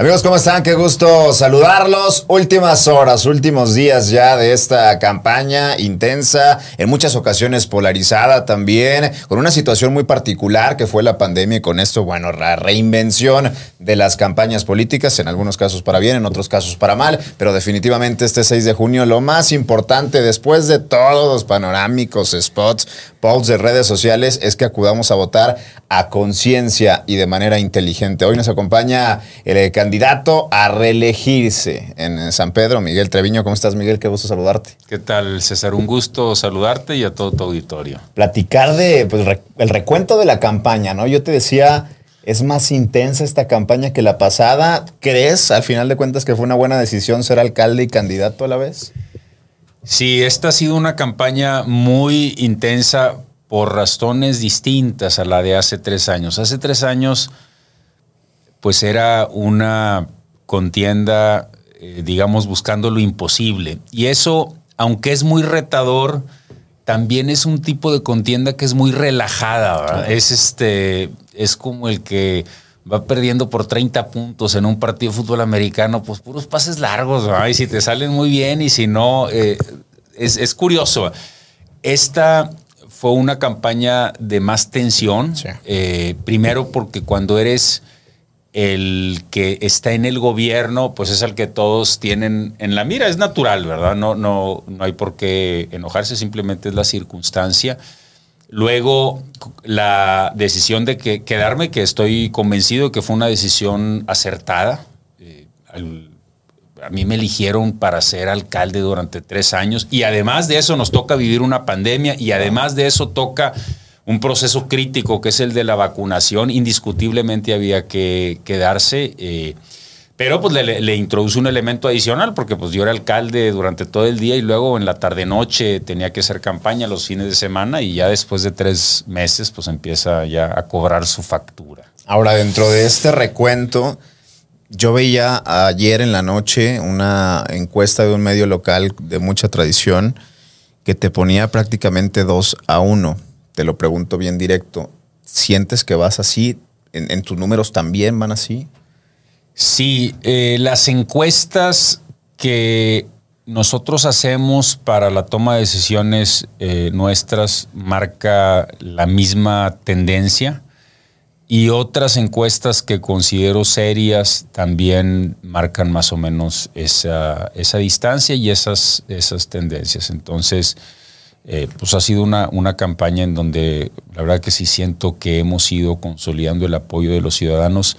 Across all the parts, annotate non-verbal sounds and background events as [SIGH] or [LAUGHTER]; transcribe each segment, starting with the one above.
Amigos, ¿cómo están? Qué gusto saludarlos. Últimas horas, últimos días ya de esta campaña intensa, en muchas ocasiones polarizada también, con una situación muy particular que fue la pandemia y con esto, bueno, la reinvención de las campañas políticas, en algunos casos para bien, en otros casos para mal, pero definitivamente este 6 de junio lo más importante después de todos los panorámicos spots, posts de redes sociales es que acudamos a votar a conciencia y de manera inteligente. Hoy nos acompaña el candidato a reelegirse en San Pedro, Miguel Treviño. ¿Cómo estás, Miguel? Qué gusto saludarte. ¿Qué tal, César? Un gusto saludarte y a todo tu auditorio. Platicar de pues, el recuento de la campaña, ¿no? Yo te decía, es más intensa esta campaña que la pasada. ¿Crees, al final de cuentas, que fue una buena decisión ser alcalde y candidato a la vez? Sí, esta ha sido una campaña muy intensa por razones distintas a la de hace tres años. Hace tres años, pues era una contienda, eh, digamos, buscando lo imposible. Y eso, aunque es muy retador, también es un tipo de contienda que es muy relajada. Es este, es como el que va perdiendo por 30 puntos en un partido de fútbol americano, pues puros pases largos, y si te salen muy bien y si no, eh, es, es, curioso. Esta fue una campaña de más tensión. Eh, primero porque cuando eres el que está en el gobierno, pues es el que todos tienen en la mira. Es natural, ¿verdad? No, no, no hay por qué enojarse, simplemente es la circunstancia. Luego, la decisión de que, quedarme, que estoy convencido que fue una decisión acertada. Eh, a mí me eligieron para ser alcalde durante tres años y además de eso nos toca vivir una pandemia y además de eso toca un proceso crítico que es el de la vacunación. Indiscutiblemente había que quedarse. Eh, pero pues le, introduce un elemento adicional porque pues yo era alcalde durante todo el día y luego en la tarde-noche tenía que hacer campaña los fines de semana y ya después de tres meses pues empieza ya a cobrar su factura. Ahora, dentro de este recuento, yo veía ayer en la noche una encuesta de un medio local de mucha tradición que te ponía prácticamente dos a uno. Te lo pregunto bien directo. ¿Sientes que vas así? ¿En, tus números también van así? Sí, eh, las encuestas que nosotros hacemos para la toma de decisiones eh, nuestras marca la misma tendencia y otras encuestas que considero serias también marcan más o menos esa, esa distancia y esas, esas tendencias. Entonces, eh, pues ha sido una, una campaña en donde la verdad que sí siento que hemos ido consolidando el apoyo de los ciudadanos,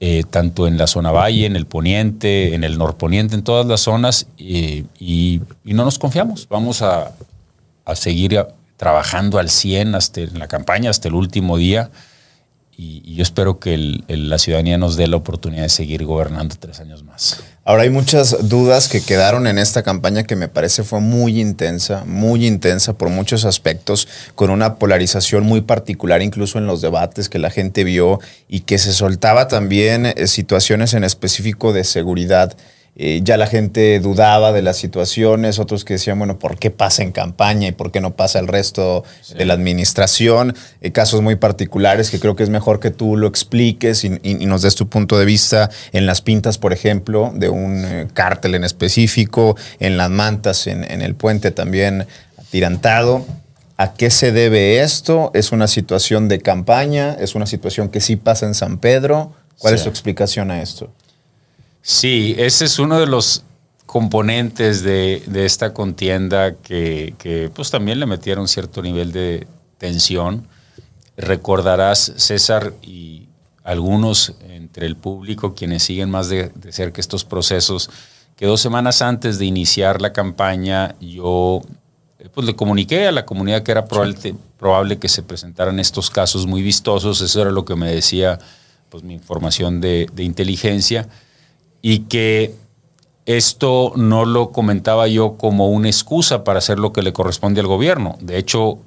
eh, tanto en la zona valle, en el poniente, en el norponiente, en todas las zonas, y, y, no nos confiamos. Vamos a, a seguir trabajando al 100 hasta en la campaña, hasta el último día y, yo espero que la ciudadanía nos dé la oportunidad de seguir gobernando tres años más. Ahora hay muchas dudas que quedaron en esta campaña que me parece fue muy intensa, muy intensa por muchos aspectos, con una polarización muy particular incluso en los debates que la gente vio y que se soltaba también eh, situaciones en específico de seguridad. Eh, ya la gente dudaba de las situaciones, otros que decían, bueno, ¿por qué pasa en campaña y por qué no pasa el resto de la administración? Eh, casos muy particulares que creo que es mejor que tú lo expliques y, nos des tu punto de vista en las pintas, por ejemplo, de un eh, cártel en específico, en las mantas, en, el puente también atirantado. ¿A qué se debe esto? ¿Es una situación de campaña? ¿Es una situación que sí pasa en San Pedro? ¿Cuál es tu explicación a esto? Sí, ese es uno de los componentes de, esta contienda que, pues también le metieron cierto nivel de tensión. Recordarás, César, y algunos entre el público, quienes siguen más de, de cerca estos procesos, que dos semanas antes de iniciar la campaña yo pues le comuniqué a la comunidad que era probable, probable que se presentaran estos casos muy vistosos, eso era lo que me decía pues mi información de, de inteligencia y que esto no lo comentaba yo como una excusa para hacer lo que le corresponde al gobierno. De hecho,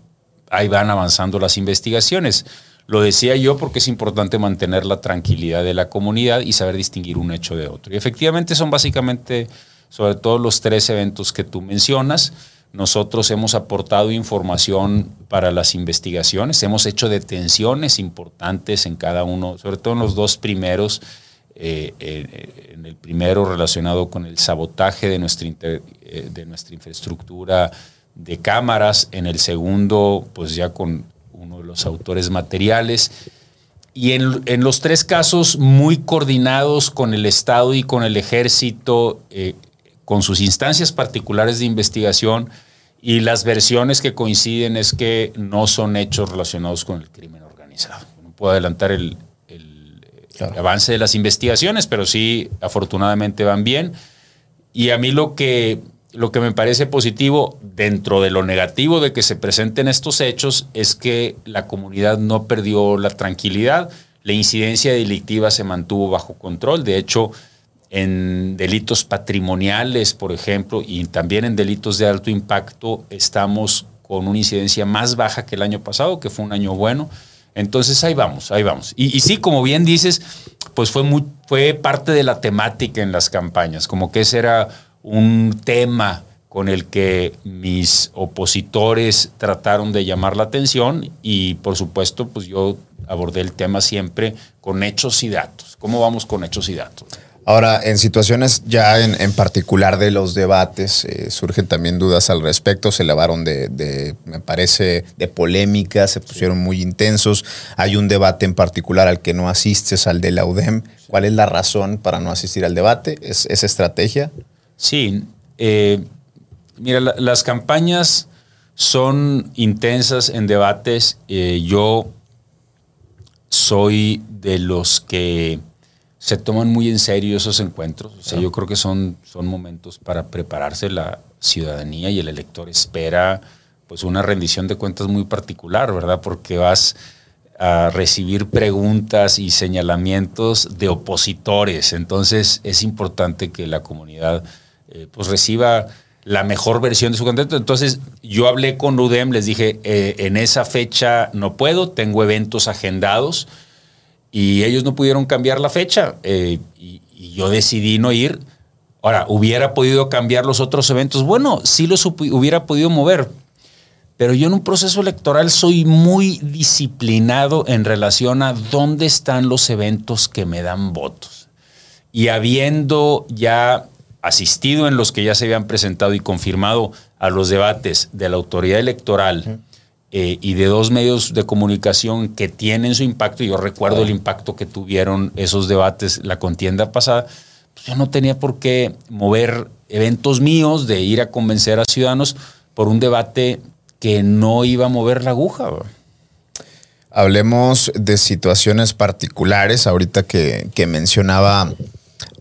ahí van avanzando las investigaciones. Lo decía yo porque es importante mantener la tranquilidad de la comunidad y saber distinguir un hecho de otro. Y efectivamente son básicamente, sobre todo los tres eventos que tú mencionas. Nosotros hemos aportado información para las investigaciones, hemos hecho detenciones importantes en cada uno, sobre todo en los dos primeros eh, en el primero relacionado con el sabotaje de nuestra, eh, de nuestra infraestructura de cámaras, en el segundo, pues ya con uno de los autores materiales. Y en, en los tres casos muy coordinados con el Estado y con el ejército, eh, con sus instancias particulares de investigación, y las versiones que coinciden es que no son hechos relacionados con el crimen organizado. No puedo adelantar el, el avance de las investigaciones, pero sí, afortunadamente van bien. Y a mí lo que, lo que me parece positivo dentro de lo negativo de que se presenten estos hechos es que la comunidad no perdió la tranquilidad, la incidencia delictiva se mantuvo bajo control, de hecho, en delitos patrimoniales, por ejemplo, y también en delitos de alto impacto, estamos con una incidencia más baja que el año pasado, que fue un año bueno. Entonces ahí vamos, ahí vamos. Y, sí, como bien dices, pues fue, muy, fue parte de la temática en las campañas, como que ese era un tema con el que mis opositores trataron de llamar la atención y por supuesto pues yo abordé el tema siempre con hechos y datos. ¿Cómo vamos con hechos y datos? Ahora, en situaciones ya en, particular de los debates, eh, surgen también dudas al respecto, se elevaron de, me parece, de polémica, se pusieron muy intensos. Hay un debate en particular al que no asistes, al de la UDEM. ¿Cuál es la razón para no asistir al debate? ¿Es, estrategia? Sí, eh, mira, las campañas son intensas en debates. Eh, yo soy de los que se toman muy en serio esos encuentros. O sea, yo creo que son, son momentos para prepararse la ciudadanía y el elector espera pues una rendición de cuentas muy particular, ¿verdad? Porque vas a recibir preguntas y señalamientos de opositores. Entonces es importante que la comunidad eh, pues reciba la mejor versión de su candidato. Entonces yo hablé con UDEM, les dije, eh, en esa fecha no puedo, tengo eventos agendados y ellos no pudieron cambiar la fecha eh, y, yo decidí no ir. Ahora, ¿hubiera podido cambiar los otros eventos? Bueno, sí los hubiera podido mover, pero yo en un proceso electoral soy muy disciplinado en relación a dónde están los eventos que me dan votos. Y habiendo ya asistido en los que ya se habían presentado y confirmado a los debates de la autoridad electoral, eh, y de dos medios de comunicación que tienen su impacto, y yo recuerdo el impacto que tuvieron esos debates la contienda pasada, pues yo no tenía por qué mover eventos míos de ir a convencer a ciudadanos por un debate que no iba a mover la aguja. Hablemos de situaciones particulares, ahorita que, que mencionaba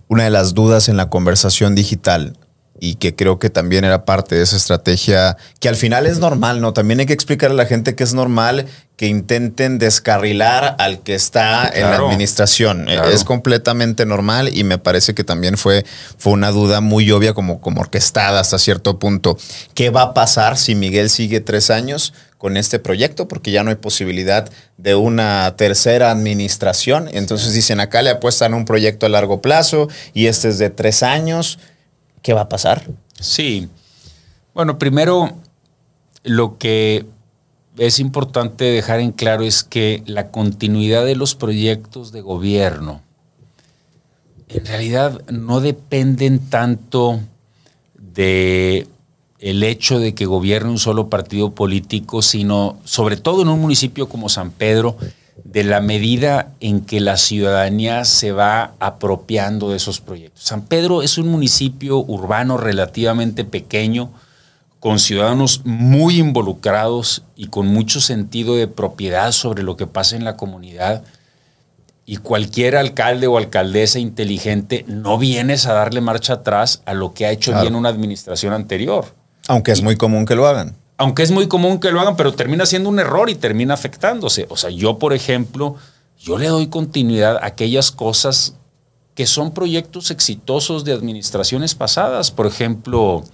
una de las dudas en la conversación digital y que creo que también era parte de esa estrategia que al final es normal, ¿no? También hay que explicarle a la gente que es normal que intenten descarrilar al que está en la administración. Es completamente normal y me parece que también fue, fue una duda muy obvia como, como orquestada hasta cierto punto. ¿Qué va a pasar si Miguel sigue tres años con este proyecto? Porque ya no hay posibilidad de una tercera administración. Entonces dicen, acá le apuestan un proyecto a largo plazo y este es de tres años. ¿Qué va a pasar? Sí. Bueno, primero, lo que es importante dejar en claro es que la continuidad de los proyectos de gobierno en realidad no dependen tanto de el hecho de que gobierne un solo partido político, sino sobre todo en un municipio como San Pedro, de la medida en que la ciudadanía se va apropiando de esos proyectos. San Pedro es un municipio urbano relativamente pequeño, con ciudadanos muy involucrados y con mucho sentido de propiedad sobre lo que pasa en la comunidad. Y cualquier alcalde o alcaldesa inteligente no vienes a darle marcha atrás a lo que ha hecho bien una administración anterior. Aunque es muy común que lo hagan aunque es muy común que lo hagan, pero termina siendo un error y termina afectándose. O sea, yo, por ejemplo, yo le doy continuidad a aquellas cosas que son proyectos exitosos de administraciones pasadas. Por ejemplo,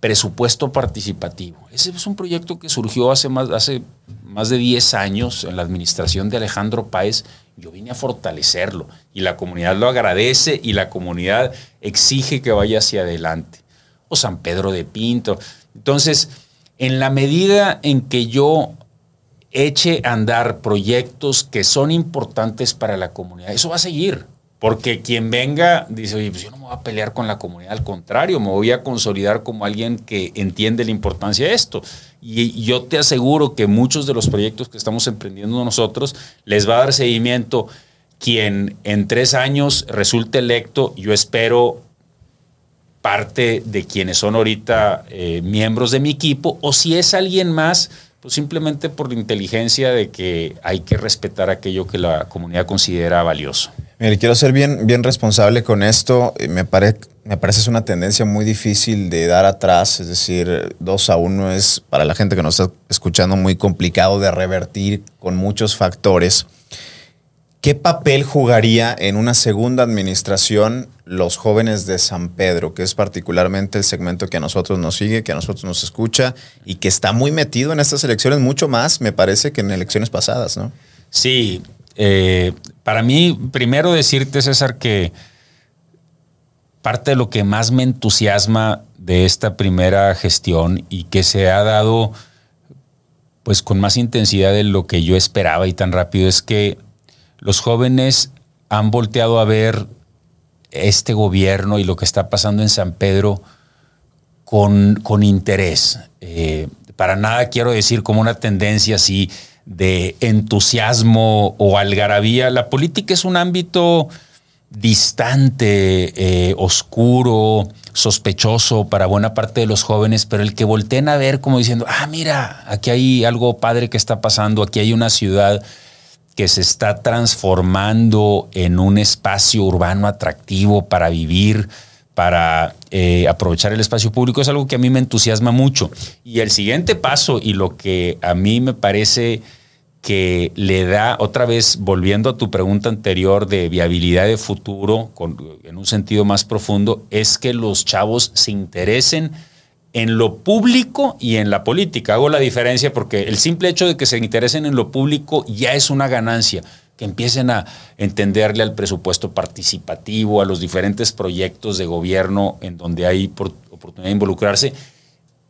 presupuesto participativo. Ese es un proyecto que surgió hace más, hace más de 10 años en la administración de Alejandro Páez. Yo vine a fortalecerlo y la comunidad lo agradece y la comunidad exige que vaya hacia adelante. O San Pedro de Pinto. Entonces, en la medida en que yo eche a andar proyectos que son importantes para la comunidad, eso va a seguir, Porque quien venga dice, oye, pues yo no me voy a pelear con la comunidad, al contrario, me voy a consolidar como alguien que entiende la importancia de esto. Y yo te aseguro que muchos de los proyectos que estamos emprendiendo nosotros les va a dar seguimiento quien en tres años resulte electo, yo espero parte de quienes son ahorita eh, miembros de mi equipo, o si es alguien más, pues simplemente por la inteligencia de que hay que respetar aquello que la comunidad considera valioso. Mire, quiero ser bien, bien responsable con esto. Me, pare, me parece es una tendencia muy difícil de dar atrás, es decir, dos a uno es para la gente que nos está escuchando muy complicado de revertir con muchos factores. ¿Qué papel jugaría en una segunda administración los jóvenes de San Pedro, que es particularmente el segmento que a nosotros nos sigue, que a nosotros nos escucha y que está muy metido en estas elecciones, mucho más, me parece, que en elecciones pasadas, ¿no? Sí, eh, para mí, primero decirte, César, que parte de lo que más me entusiasma de esta primera gestión y que se ha dado pues con más intensidad de lo que yo esperaba y tan rápido es que los jóvenes han volteado a ver este gobierno y lo que está pasando en San Pedro con, con interés. Eh, para nada quiero decir como una tendencia así de entusiasmo o algarabía. La política es un ámbito distante, eh, oscuro, sospechoso para buena parte de los jóvenes, pero el que volteen a ver como diciendo, ah, mira, aquí hay algo padre que está pasando, aquí hay una ciudad que se está transformando en un espacio urbano atractivo para vivir, para eh, aprovechar el espacio público, es algo que a mí me entusiasma mucho. Y el siguiente paso y lo que a mí me parece que le da, otra vez volviendo a tu pregunta anterior de viabilidad de futuro, en un sentido más profundo, es que los chavos se interesen en lo público y en la política. Hago la diferencia porque el simple hecho de que se interesen en lo público ya es una ganancia, que empiecen a entenderle al presupuesto participativo, a los diferentes proyectos de gobierno en donde hay oportunidad de involucrarse,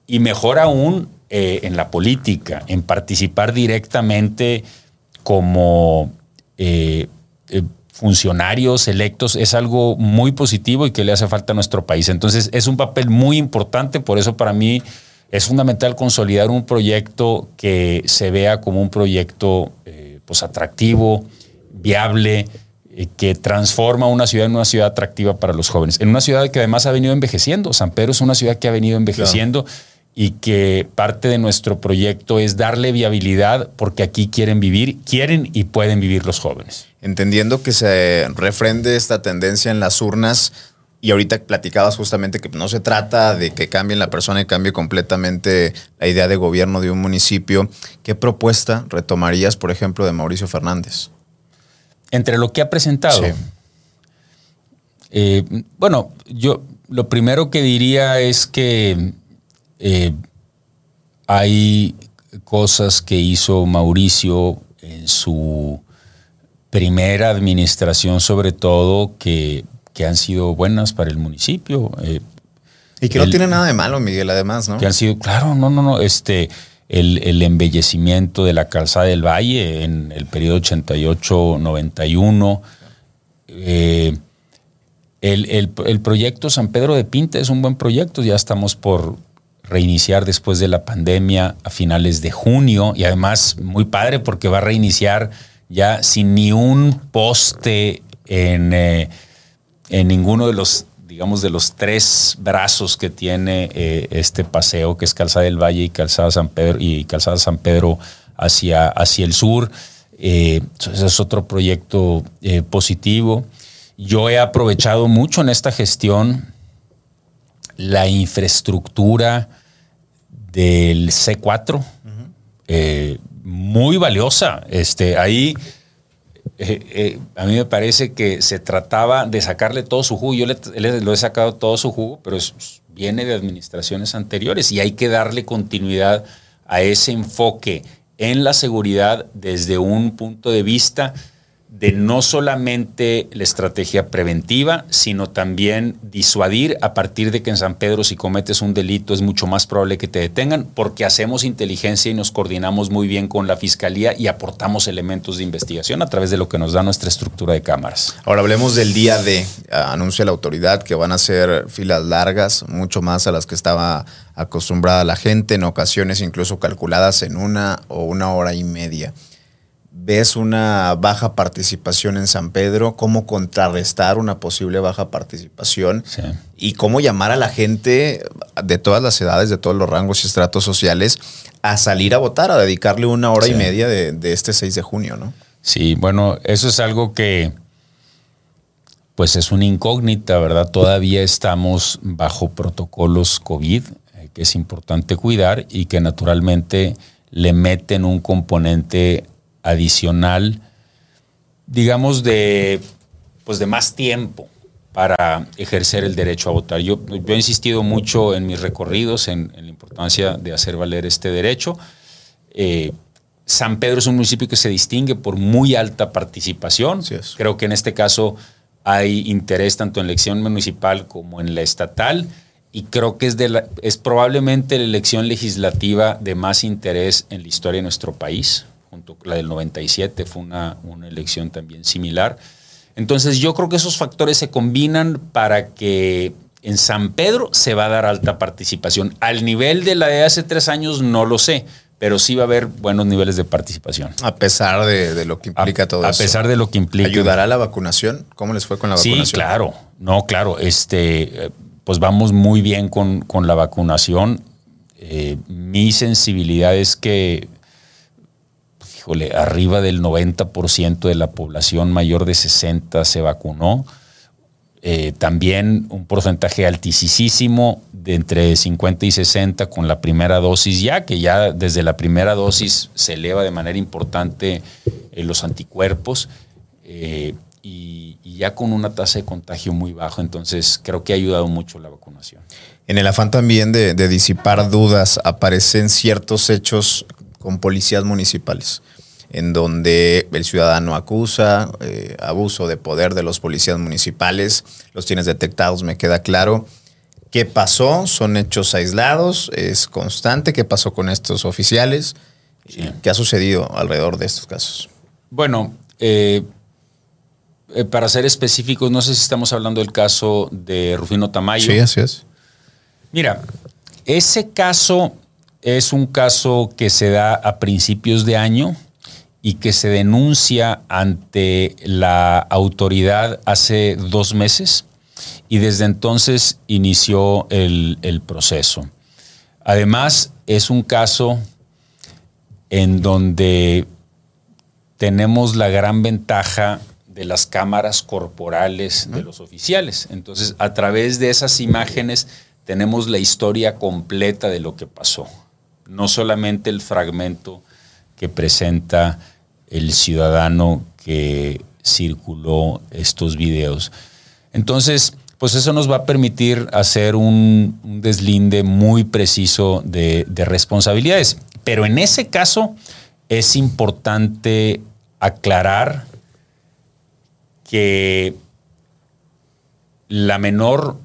y mejor aún eh, en la política, en participar directamente como... Eh, eh, funcionarios electos es algo muy positivo y que le hace falta a nuestro país. Entonces es un papel muy importante, por eso para mí es fundamental consolidar un proyecto que se vea como un proyecto eh, pues atractivo, viable, eh, que transforma una ciudad en una ciudad atractiva para los jóvenes. En una ciudad que además ha venido envejeciendo. San Pedro es una ciudad que ha venido envejeciendo. Y que parte de nuestro proyecto es darle viabilidad porque aquí quieren vivir, quieren y pueden vivir los jóvenes entendiendo que se refrende esta tendencia en las urnas. Y ahorita platicabas justamente que no se trata de que cambien la persona y cambie completamente la idea de gobierno de un municipio. ¿Qué propuesta retomarías, por ejemplo, de Mauricio Fernández? Entre lo que ha presentado. Eh, bueno, yo lo primero que diría es que eh, hay cosas que hizo Mauricio en su primera administración sobre todo que, han sido buenas para el municipio. Eh, y que no tiene nada de malo, Miguel, además, ¿no? Que han sido, claro, no, no, no, este, el, embellecimiento de la calzada del Valle en el periodo 88-91. Eh, el, el, proyecto San Pedro de Pinta es un buen proyecto, ya estamos por reiniciar después de la pandemia a finales de junio y además muy padre porque va a reiniciar ya sin ni un poste en, eh, en ninguno de los digamos, de los tres brazos que tiene eh, este paseo, que es Calzada del Valle y Calzada San Pedro, y Calzada San Pedro hacia, hacia el sur. Eh, ese es otro proyecto positivo. Yo he aprovechado mucho en esta gestión la infraestructura del C4 muy valiosa. Este, ahí eh, eh, a mí me parece que se trataba de sacarle todo su jugo. Yo le, lo he sacado todo su jugo, pero viene de administraciones anteriores y hay que darle continuidad a ese enfoque en la seguridad desde un punto de vista de no solamente la estrategia preventiva, sino también disuadir a partir de que en San Pedro si cometes un delito es mucho más probable que te detengan porque hacemos inteligencia y nos coordinamos muy bien con la Fiscalía y aportamos elementos de investigación a través de lo que nos da nuestra estructura de cámaras. Ahora hablemos del día de, anuncia la autoridad que van a ser filas largas, mucho más a las que estaba acostumbrada la gente, en ocasiones incluso calculadas en una o una hora y media ves una baja participación en San Pedro, cómo contrarrestar una posible baja participación y cómo llamar a la gente de todas las edades, de todos los rangos y estratos sociales a salir a votar, a dedicarle una hora y media de, este 6 de junio, ¿no? Sí, bueno, eso es algo que pues es una incógnita, ¿verdad? Todavía estamos bajo protocolos COVID, eh, que es importante cuidar y que naturalmente le meten un componente adicional, digamos, de, pues de más tiempo para ejercer el derecho a votar. Yo, he insistido mucho en mis recorridos en, la importancia de hacer valer este derecho. Eh, San Pedro es un municipio que se distingue por muy alta participación. Creo que en este caso hay interés tanto en la elección municipal como en la estatal y creo que es, de la, es probablemente la elección legislativa de más interés en la historia de nuestro país junto con la del 97 fue una, una elección también similar. Entonces yo creo que esos factores se combinan para que en San Pedro se va a dar alta participación. Al nivel de la de hace tres años no lo sé, pero sí va a haber buenos niveles de participación. A pesar de, lo que implica todo eso. A pesar de lo que implica. ¿Ayudará la vacunación? ¿Cómo les fue con la vacunación? Sí, claro. No, claro. Este, pues vamos muy bien con, la vacunación. Eh, mi sensibilidad es que híjole, arriba del 90% de la población mayor de 60 se vacunó. Eh, también un porcentaje altísimo de entre 50 y 60 con la primera dosis ya, que ya desde la primera dosis se eleva de manera importante eh, los anticuerpos eh, y, ya con una tasa de contagio muy baja. Entonces creo que ha ayudado mucho la vacunación. En el afán también de disipar dudas, aparecen ciertos hechos con policías municipales en donde el ciudadano acusa eh, abuso de poder de los policías municipales. Los tienes detectados, me queda claro. ¿Qué pasó? ¿Son hechos aislados? ¿Es constante? ¿Qué pasó con estos oficiales? ¿Qué ha sucedido alrededor de estos casos? Bueno, eh, eh, para ser específicos, no sé si estamos hablando del caso de Rufino Tamayo. Sí, así es. Mira, ese caso es un caso que se da a principios de año y que se denuncia ante la autoridad hace dos meses y desde entonces inició el, proceso. Además, es un caso en donde tenemos la gran ventaja de las cámaras corporales de los oficiales. Entonces, a través de esas imágenes tenemos la historia completa de lo que pasó, no solamente el fragmento que presenta el ciudadano que circuló estos videos. Entonces, pues eso nos va a permitir hacer un, deslinde muy preciso de, de, responsabilidades. Pero en ese caso es importante aclarar que la menor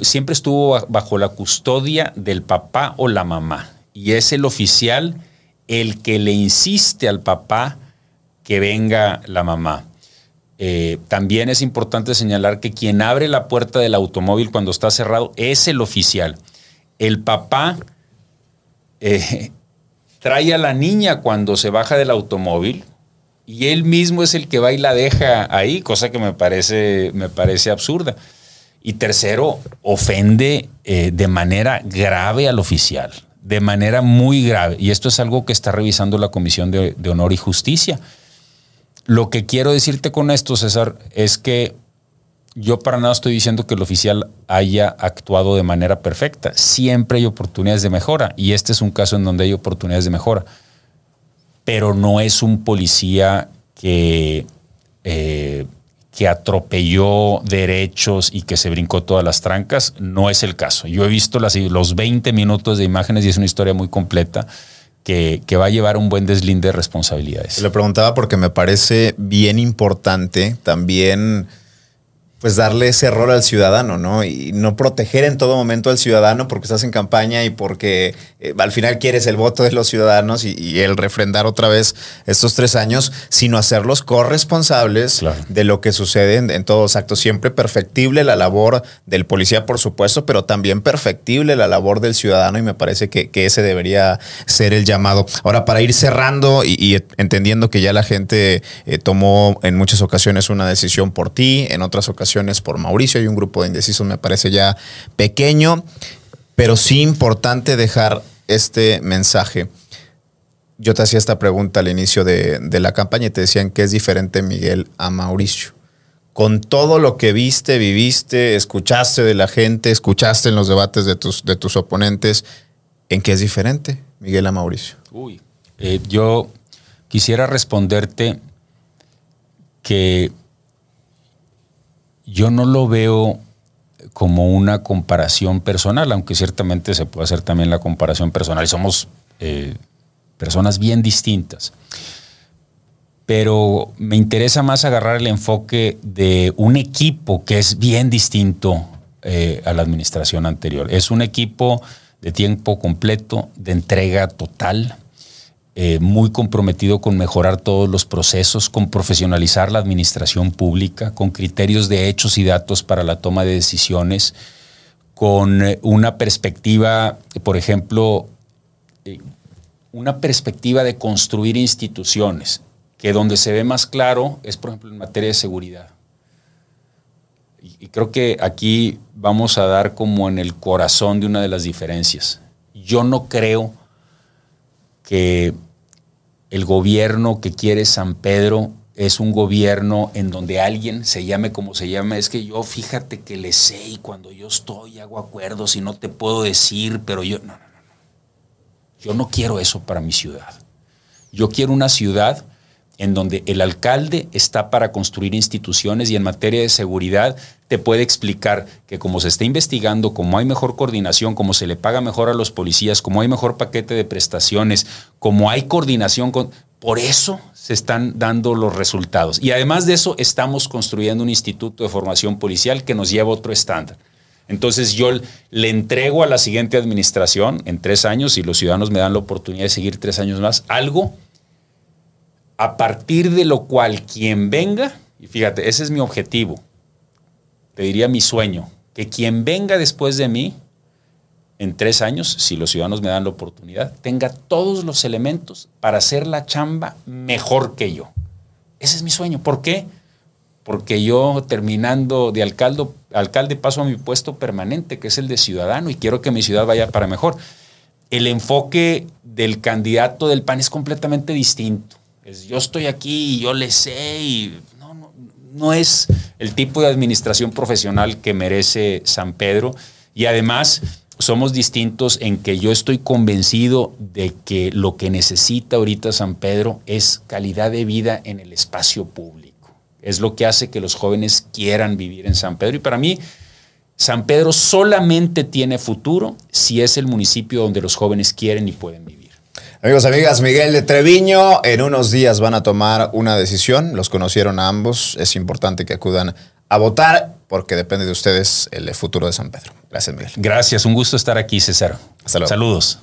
siempre estuvo bajo la custodia del papá o la mamá. Y es el oficial el que le insiste al papá que venga la mamá. Eh, también es importante señalar que quien abre la puerta del automóvil cuando está cerrado es el oficial. El papá eh, [LAUGHS] trae a la niña cuando se baja del automóvil y él mismo es el que va y la deja ahí, cosa que me parece, me parece absurda. Y tercero, ofende eh, de manera grave al oficial, de manera muy grave. Y esto es algo que está revisando la Comisión de Honor y Justicia. Lo que quiero decirte con esto, César, es que yo para nada estoy diciendo que el oficial haya actuado de manera perfecta. Siempre hay oportunidades de mejora y este es un caso en donde hay oportunidades de mejora. Pero no es un policía que, eh, que atropelló derechos y que se brincó todas las trancas. No es el caso. Yo he visto las, los 20 minutos de imágenes y es una historia muy completa que, que va a llevar un buen deslinde de responsabilidades. Le preguntaba porque me parece bien importante también pues darle ese rol al ciudadano, ¿no? Y no proteger en todo momento al ciudadano porque estás en campaña y porque eh, al final quieres el voto de los ciudadanos y, el refrendar otra vez estos tres años, sino hacerlos corresponsables de lo que sucede en, todos los actos. Siempre perfectible la labor del policía, por supuesto, pero también perfectible la labor del ciudadano y me parece que, ese debería ser el llamado. Ahora, para ir cerrando y, entendiendo que ya la gente eh, tomó en muchas ocasiones una decisión por ti, en otras ocasiones por Mauricio. Hay un grupo de indecisos, me parece ya pequeño, pero sí importante dejar este mensaje. Yo te hacía esta pregunta al inicio de, la campaña y te decían que es diferente Miguel a Mauricio. Con todo lo que viste, viviste, escuchaste de la gente, escuchaste en los debates de tus, de tus oponentes, ¿en qué es diferente Miguel a Mauricio? Uy, eh, yo quisiera responderte que yo no lo veo como una comparación personal, aunque ciertamente se puede hacer también la comparación personal. Somos eh, personas bien distintas. Pero me interesa más agarrar el enfoque de un equipo que es bien distinto eh, a la administración anterior. Es un equipo de tiempo completo, de entrega total, eh, muy comprometido con mejorar todos los procesos, con profesionalizar la administración pública, con criterios de hechos y datos para la toma de decisiones, con eh, una perspectiva, por ejemplo, eh, una perspectiva de construir instituciones, que donde se ve más claro es, por ejemplo, en materia de seguridad. Y, y creo que aquí vamos a dar como en el corazón de una de las diferencias. Yo no creo que el gobierno que quiere San Pedro es un gobierno en donde alguien se llame como se llame. Es que yo fíjate que le sé y cuando yo estoy hago acuerdos y no te puedo decir, pero yo no, no, no. Yo no quiero eso para mi ciudad. Yo quiero una ciudad en donde el alcalde está para construir instituciones y en materia de seguridad te puede explicar que como se está investigando, como hay mejor coordinación, como se le paga mejor a los policías, como hay mejor paquete de prestaciones, como hay coordinación con... Por eso se están dando los resultados. Y además de eso, estamos construyendo un instituto de formación policial que nos lleva a otro estándar. Entonces yo le entrego a la siguiente administración en tres años, y los ciudadanos me dan la oportunidad de seguir tres años más, algo a partir de lo cual quien venga, y fíjate, ese es mi objetivo, te diría mi sueño, que quien venga después de mí, en tres años, si los ciudadanos me dan la oportunidad, tenga todos los elementos para hacer la chamba mejor que yo. Ese es mi sueño. ¿Por qué? Porque yo terminando de alcalde, alcalde paso a mi puesto permanente, que es el de ciudadano, y quiero que mi ciudad vaya para mejor. El enfoque del candidato del PAN es completamente distinto yo estoy aquí y yo le sé y no, no, no es el tipo de administración profesional que merece San Pedro y además somos distintos en que yo estoy convencido de que lo que necesita ahorita San Pedro es calidad de vida en el espacio público. Es lo que hace que los jóvenes quieran vivir en San Pedro. Y para mí, San Pedro solamente tiene futuro si es el municipio donde los jóvenes quieren y pueden vivir. Amigos, amigas, Miguel de Treviño, en unos días van a tomar una decisión. Los conocieron a ambos. Es importante que acudan a votar porque depende de ustedes el futuro de San Pedro. Gracias, Miguel. Gracias, un gusto estar aquí, César. Hasta luego. Saludos.